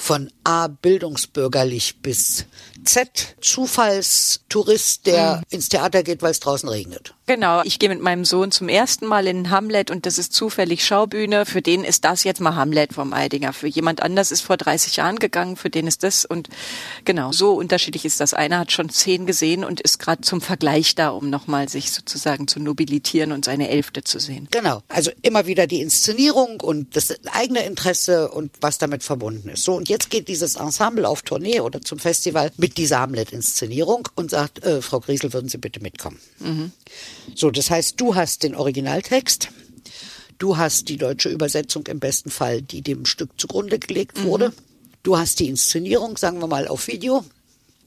von A bildungsbürgerlich bis Z Zufallstourist, der mhm. ins Theater geht, weil es draußen regnet. Genau, ich gehe mit meinem Sohn zum ersten Mal in Hamlet und das ist zufällig Schaubühne. Für den ist das jetzt mal Hamlet vom Eidinger. Für jemand anders ist vor 30 Jahren gegangen, für den ist das und genau, so unterschiedlich ist das. Einer hat schon zehn gesehen und ist gerade zum Vergleich da, um nochmal sich sozusagen zu nobilitieren und seine Elfte zu sehen. Genau, also immer wieder die Inszenierung und das eigene Interesse und was damit verbunden ist. So, und jetzt geht dieses Ensemble auf Tournee oder zum Festival mit dieser Hamlet-Inszenierung und sagt, äh, Frau Griesel, würden Sie bitte mitkommen. Mhm. So, das heißt, du hast den Originaltext. Du hast die deutsche Übersetzung im besten Fall, die dem Stück zugrunde gelegt mhm. wurde. Mhm. Du hast die Inszenierung, sagen wir mal, auf Video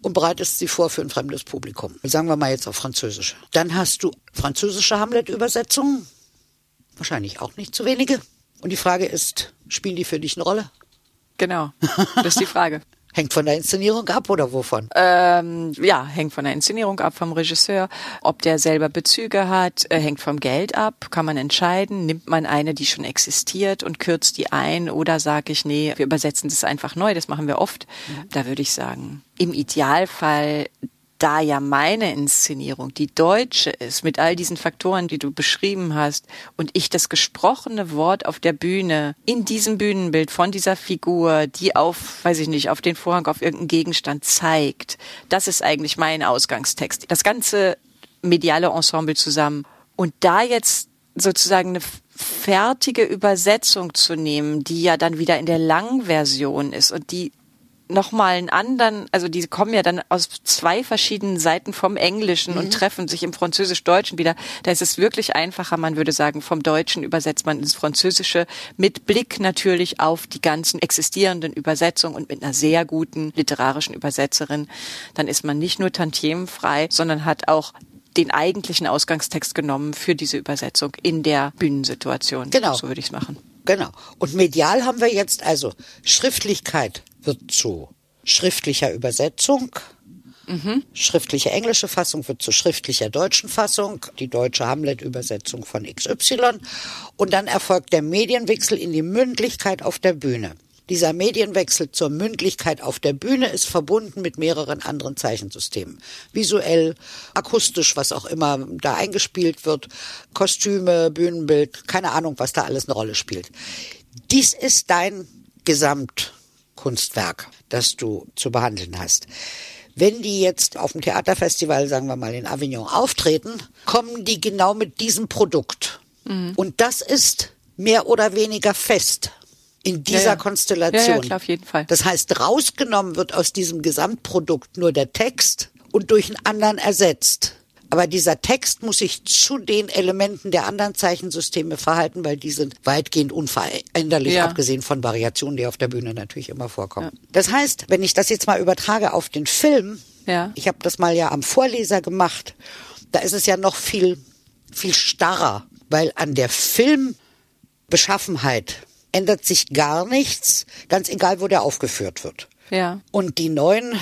und bereitest sie vor für ein fremdes Publikum. Sagen wir mal jetzt auf Französisch. Dann hast du französische Hamlet-Übersetzungen. Wahrscheinlich auch nicht zu wenige. Und die Frage ist, spielen die für dich eine Rolle? Genau, das ist die Frage. [LAUGHS] Hängt von der Inszenierung ab oder wovon? Ähm, ja, hängt von der Inszenierung ab, vom Regisseur. Ob der selber Bezüge hat, äh, hängt vom Geld ab. Kann man entscheiden. Nimmt man eine, die schon existiert und kürzt die ein oder sage ich, nee, wir übersetzen das einfach neu. Das machen wir oft. Mhm. Da würde ich sagen, im Idealfall da ja meine Inszenierung die deutsche ist, mit all diesen Faktoren, die du beschrieben hast, und ich das gesprochene Wort auf der Bühne, in diesem Bühnenbild von dieser Figur, die auf, weiß ich nicht, auf den Vorhang, auf irgendeinen Gegenstand zeigt, das ist eigentlich mein Ausgangstext. Das ganze mediale Ensemble zusammen. Und da jetzt sozusagen eine fertige Übersetzung zu nehmen, die ja dann wieder in der Langversion ist und die nochmal einen anderen, also die kommen ja dann aus zwei verschiedenen Seiten vom Englischen mhm. und treffen sich im Französisch-Deutschen wieder. Da ist es wirklich einfacher, man würde sagen, vom Deutschen übersetzt man ins Französische mit Blick natürlich auf die ganzen existierenden Übersetzungen und mit einer sehr guten literarischen Übersetzerin. Dann ist man nicht nur tantiemenfrei, sondern hat auch den eigentlichen Ausgangstext genommen für diese Übersetzung in der Bühnensituation. Genau. So würde ich es machen. Genau. Und medial haben wir jetzt also Schriftlichkeit, wird zu schriftlicher Übersetzung. Mhm. Schriftliche englische Fassung wird zu schriftlicher deutschen Fassung, die deutsche Hamlet-Übersetzung von XY. Und dann erfolgt der Medienwechsel in die Mündlichkeit auf der Bühne. Dieser Medienwechsel zur Mündlichkeit auf der Bühne ist verbunden mit mehreren anderen Zeichensystemen. Visuell, akustisch, was auch immer da eingespielt wird, Kostüme, Bühnenbild, keine Ahnung, was da alles eine Rolle spielt. Dies ist dein Gesamt Kunstwerk, das du zu behandeln hast. Wenn die jetzt auf dem Theaterfestival, sagen wir mal in Avignon, auftreten, kommen die genau mit diesem Produkt. Mhm. Und das ist mehr oder weniger fest in dieser ja, ja. Konstellation. Ja, klar, auf jeden Fall. Das heißt, rausgenommen wird aus diesem Gesamtprodukt nur der Text und durch einen anderen ersetzt. Aber dieser Text muss sich zu den Elementen der anderen Zeichensysteme verhalten, weil die sind weitgehend unveränderlich, ja. abgesehen von Variationen, die auf der Bühne natürlich immer vorkommen. Ja. Das heißt, wenn ich das jetzt mal übertrage auf den Film, ja. ich habe das mal ja am Vorleser gemacht, da ist es ja noch viel, viel starrer, weil an der Filmbeschaffenheit ändert sich gar nichts, ganz egal, wo der aufgeführt wird. Ja. Und die neuen,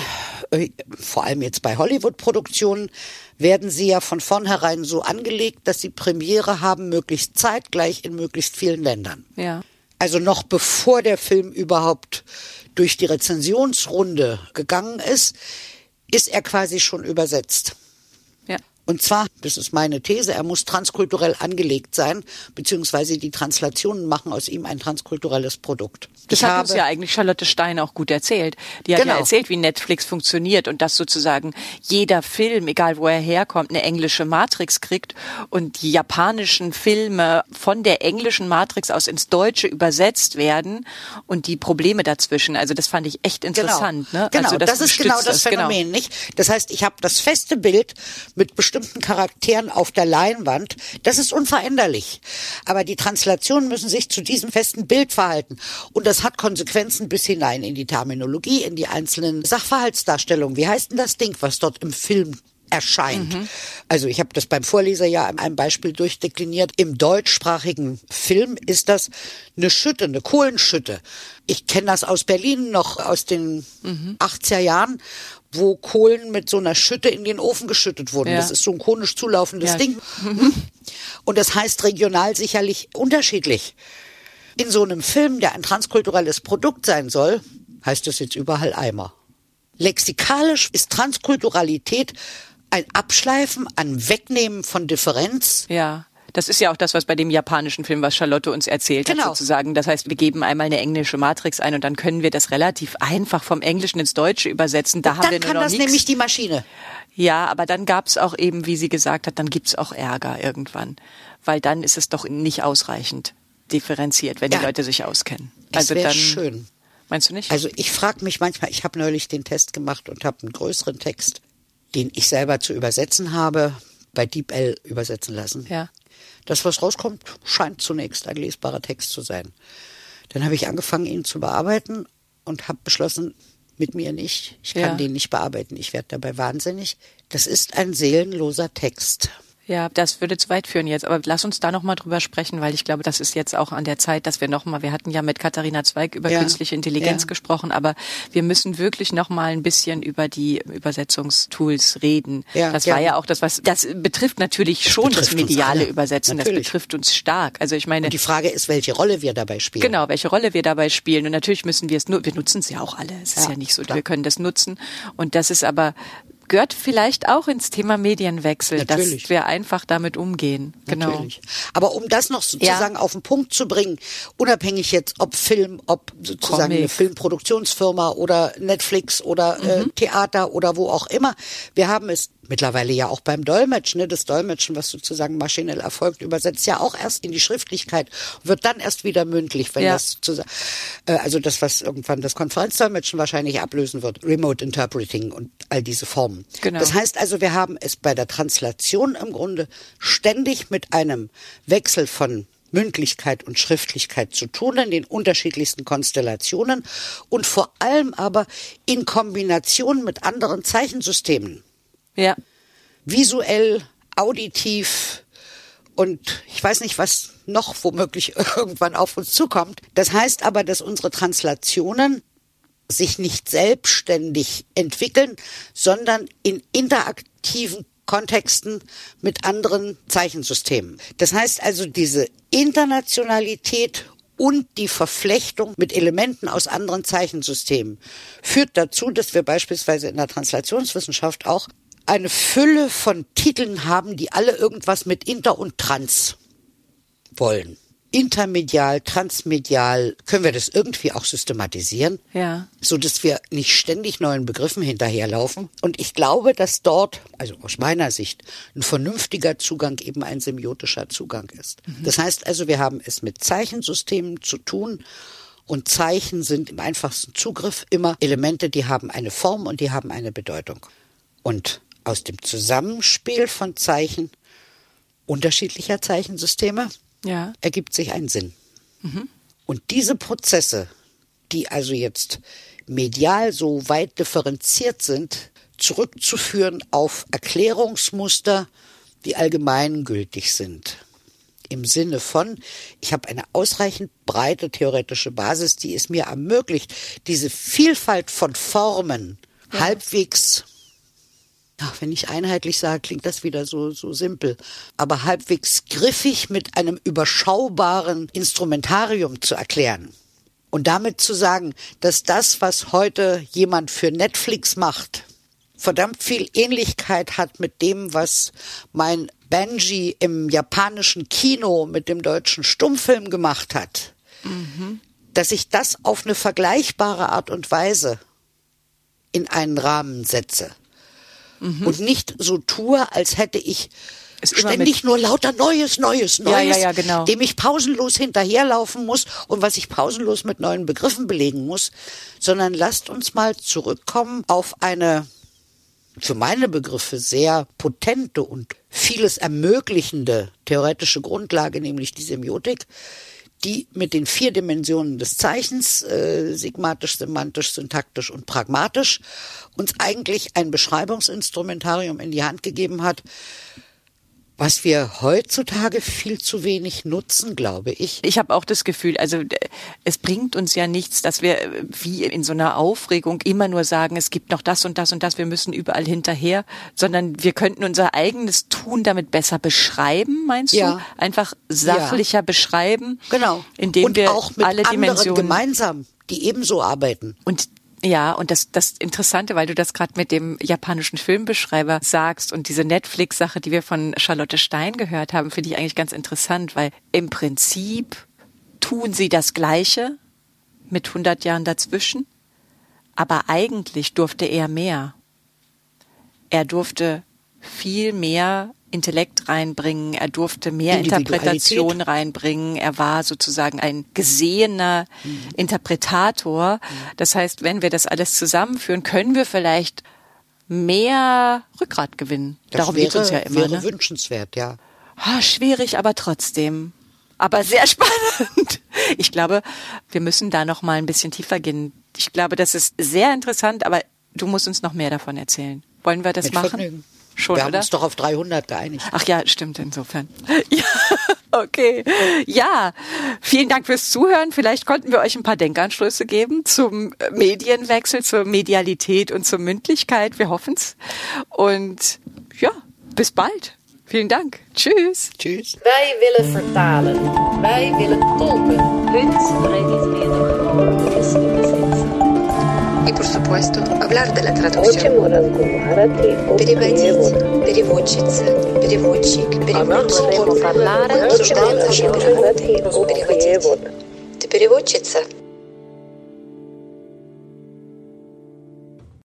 äh, vor allem jetzt bei Hollywood-Produktionen, werden sie ja von vornherein so angelegt, dass sie Premiere haben, möglichst zeitgleich in möglichst vielen Ländern. Ja. Also noch bevor der Film überhaupt durch die Rezensionsrunde gegangen ist, ist er quasi schon übersetzt. Und zwar, das ist meine These, er muss transkulturell angelegt sein, beziehungsweise die Translationen machen aus ihm ein transkulturelles Produkt. Das ich hat uns ja eigentlich Charlotte Stein auch gut erzählt. Die hat genau. ja erzählt, wie Netflix funktioniert und dass sozusagen jeder Film, egal wo er herkommt, eine englische Matrix kriegt und die japanischen Filme von der englischen Matrix aus ins Deutsche übersetzt werden und die Probleme dazwischen. Also das fand ich echt genau. interessant. Genau, ne? genau. Also das, das ist genau das, das genau. Phänomen, genau. nicht? Das heißt, ich habe das feste Bild mit bestimmten Charakteren auf der Leinwand. Das ist unveränderlich. Aber die Translationen müssen sich zu diesem festen Bild verhalten. Und das hat Konsequenzen bis hinein in die Terminologie, in die einzelnen Sachverhaltsdarstellungen. Wie heißt denn das Ding, was dort im Film erscheint. Mhm. Also ich habe das beim Vorleser ja an einem Beispiel durchdekliniert. Im deutschsprachigen Film ist das eine Schütte, eine Kohlenschütte. Ich kenne das aus Berlin noch aus den mhm. 80er Jahren, wo Kohlen mit so einer Schütte in den Ofen geschüttet wurden. Ja. Das ist so ein konisch zulaufendes ja. Ding. [LAUGHS] Und das heißt regional sicherlich unterschiedlich. In so einem Film, der ein transkulturelles Produkt sein soll, heißt es jetzt überall Eimer. Lexikalisch ist Transkulturalität ein Abschleifen, ein Wegnehmen von Differenz. Ja. Das ist ja auch das, was bei dem japanischen Film, was Charlotte uns erzählt genau. hat, sozusagen. Das heißt, wir geben einmal eine englische Matrix ein und dann können wir das relativ einfach vom Englischen ins Deutsche übersetzen. Da und haben wir nur kann noch das nix. nämlich die Maschine. Ja, aber dann gab es auch eben, wie sie gesagt hat, dann gibt's auch Ärger irgendwann. Weil dann ist es doch nicht ausreichend differenziert, wenn ja. die Leute sich auskennen. Das also dann schön. Meinst du nicht? Also ich frage mich manchmal, ich habe neulich den Test gemacht und habe einen größeren Text, den ich selber zu übersetzen habe, bei DeepL übersetzen lassen. Ja. Das, was rauskommt, scheint zunächst ein lesbarer Text zu sein. Dann habe ich angefangen, ihn zu bearbeiten und habe beschlossen, mit mir nicht. Ich kann ja. den nicht bearbeiten. Ich werde dabei wahnsinnig. Das ist ein seelenloser Text. Ja, das würde zu weit führen jetzt. Aber lass uns da nochmal drüber sprechen, weil ich glaube, das ist jetzt auch an der Zeit, dass wir nochmal, wir hatten ja mit Katharina Zweig über ja. künstliche Intelligenz ja. gesprochen, aber wir müssen wirklich nochmal ein bisschen über die Übersetzungstools reden. Ja, das war ja auch das, was, das betrifft natürlich das schon betrifft das mediale Übersetzen. Natürlich. Das betrifft uns stark. Also ich meine. Und die Frage ist, welche Rolle wir dabei spielen. Genau, welche Rolle wir dabei spielen. Und natürlich müssen wir es nur, wir nutzen es ja auch alle. Es ist ja nicht so, klar. wir können das nutzen. Und das ist aber gehört vielleicht auch ins Thema Medienwechsel, Natürlich. dass wir einfach damit umgehen. Genau. Natürlich. Aber um das noch sozusagen ja. auf den Punkt zu bringen, unabhängig jetzt ob Film, ob sozusagen Comic. eine Filmproduktionsfirma oder Netflix oder äh, mhm. äh, Theater oder wo auch immer, wir haben es mittlerweile ja auch beim Dolmetschen, ne, das Dolmetschen, was sozusagen maschinell erfolgt, übersetzt ja auch erst in die Schriftlichkeit, wird dann erst wieder mündlich, wenn ja. das sozusagen, äh, also das, was irgendwann das Konferenzdolmetschen wahrscheinlich ablösen wird, Remote Interpreting und all diese Formen. Genau. Das heißt also, wir haben es bei der Translation im Grunde ständig mit einem Wechsel von Mündlichkeit und Schriftlichkeit zu tun, in den unterschiedlichsten Konstellationen und vor allem aber in Kombination mit anderen Zeichensystemen. Ja. Visuell, auditiv und ich weiß nicht, was noch womöglich [LAUGHS] irgendwann auf uns zukommt. Das heißt aber, dass unsere Translationen sich nicht selbstständig entwickeln, sondern in interaktiven Kontexten mit anderen Zeichensystemen. Das heißt also, diese Internationalität und die Verflechtung mit Elementen aus anderen Zeichensystemen führt dazu, dass wir beispielsweise in der Translationswissenschaft auch eine Fülle von Titeln haben, die alle irgendwas mit Inter und Trans wollen. Intermedial, transmedial, können wir das irgendwie auch systematisieren? Ja. So dass wir nicht ständig neuen Begriffen hinterherlaufen. Und ich glaube, dass dort, also aus meiner Sicht, ein vernünftiger Zugang eben ein semiotischer Zugang ist. Mhm. Das heißt also, wir haben es mit Zeichensystemen zu tun. Und Zeichen sind im einfachsten Zugriff immer Elemente, die haben eine Form und die haben eine Bedeutung. Und aus dem Zusammenspiel von Zeichen unterschiedlicher Zeichensysteme ja. ergibt sich ein Sinn. Mhm. Und diese Prozesse, die also jetzt medial so weit differenziert sind, zurückzuführen auf Erklärungsmuster, die allgemeingültig sind. Im Sinne von, ich habe eine ausreichend breite theoretische Basis, die es mir ermöglicht, diese Vielfalt von Formen ja. halbwegs ach, wenn ich einheitlich sage, klingt das wieder so, so simpel, aber halbwegs griffig mit einem überschaubaren Instrumentarium zu erklären. Und damit zu sagen, dass das, was heute jemand für Netflix macht, verdammt viel Ähnlichkeit hat mit dem, was mein Benji im japanischen Kino mit dem deutschen Stummfilm gemacht hat. Mhm. Dass ich das auf eine vergleichbare Art und Weise in einen Rahmen setze mhm. und nicht so tue, als hätte ich ständig nur lauter Neues, Neues, Neues, ja, ja, ja, genau. dem ich pausenlos hinterherlaufen muss und was ich pausenlos mit neuen Begriffen belegen muss, sondern lasst uns mal zurückkommen auf eine für meine Begriffe sehr potente und vieles ermöglichende theoretische Grundlage, nämlich die Semiotik, die mit den vier Dimensionen des Zeichens, äh, sigmatisch, semantisch, syntaktisch und pragmatisch, uns eigentlich ein Beschreibungsinstrumentarium in die Hand gegeben hat, was wir heutzutage viel zu wenig nutzen, glaube ich. Ich habe auch das Gefühl, also es bringt uns ja nichts, dass wir wie in so einer Aufregung immer nur sagen, es gibt noch das und das und das, wir müssen überall hinterher, sondern wir könnten unser eigenes Tun damit besser beschreiben, meinst ja. du? Einfach sachlicher ja. beschreiben. Genau. Indem und wir auch mit alle Dimensionen gemeinsam, die ebenso arbeiten. Und ja, und das, das Interessante, weil du das gerade mit dem japanischen Filmbeschreiber sagst und diese Netflix-Sache, die wir von Charlotte Stein gehört haben, finde ich eigentlich ganz interessant, weil im Prinzip tun sie das Gleiche mit 100 Jahren dazwischen, aber eigentlich durfte er mehr. Er durfte viel mehr Intellekt reinbringen, er durfte mehr Interpretation reinbringen, er war sozusagen ein gesehener mhm. Interpretator. Mhm. Das heißt, wenn wir das alles zusammenführen, können wir vielleicht mehr Rückgrat gewinnen. Das Darum geht es ja immer. Wäre ne? wünschenswert, ja. Ah, schwierig, aber trotzdem. Aber sehr [LAUGHS] spannend. Ich glaube, wir müssen da noch mal ein bisschen tiefer gehen. Ich glaube, das ist sehr interessant, aber du musst uns noch mehr davon erzählen. Wollen wir das Mit machen? Vergnügen. Schon, Wir haben oder? uns doch auf 300 geeinigt. Ach ja, stimmt insofern. [LAUGHS] Ja, okay. Ja, vielen Dank fürs Zuhören. Vielleicht konnten wir euch ein paar Denkanstöße geben zum Medienwechsel, zur Medialität und zur Mündlichkeit. Wir hoffen's. Und ja, bis bald. Vielen Dank. Tschüss. Tschüss. Wij willen vertalen. Wij willen tolken. Y por supuesto hablar de la traducción. Переводить, переводчица, переводчик, переводчик. Обсуждаем наши перевод. Ты переводчица?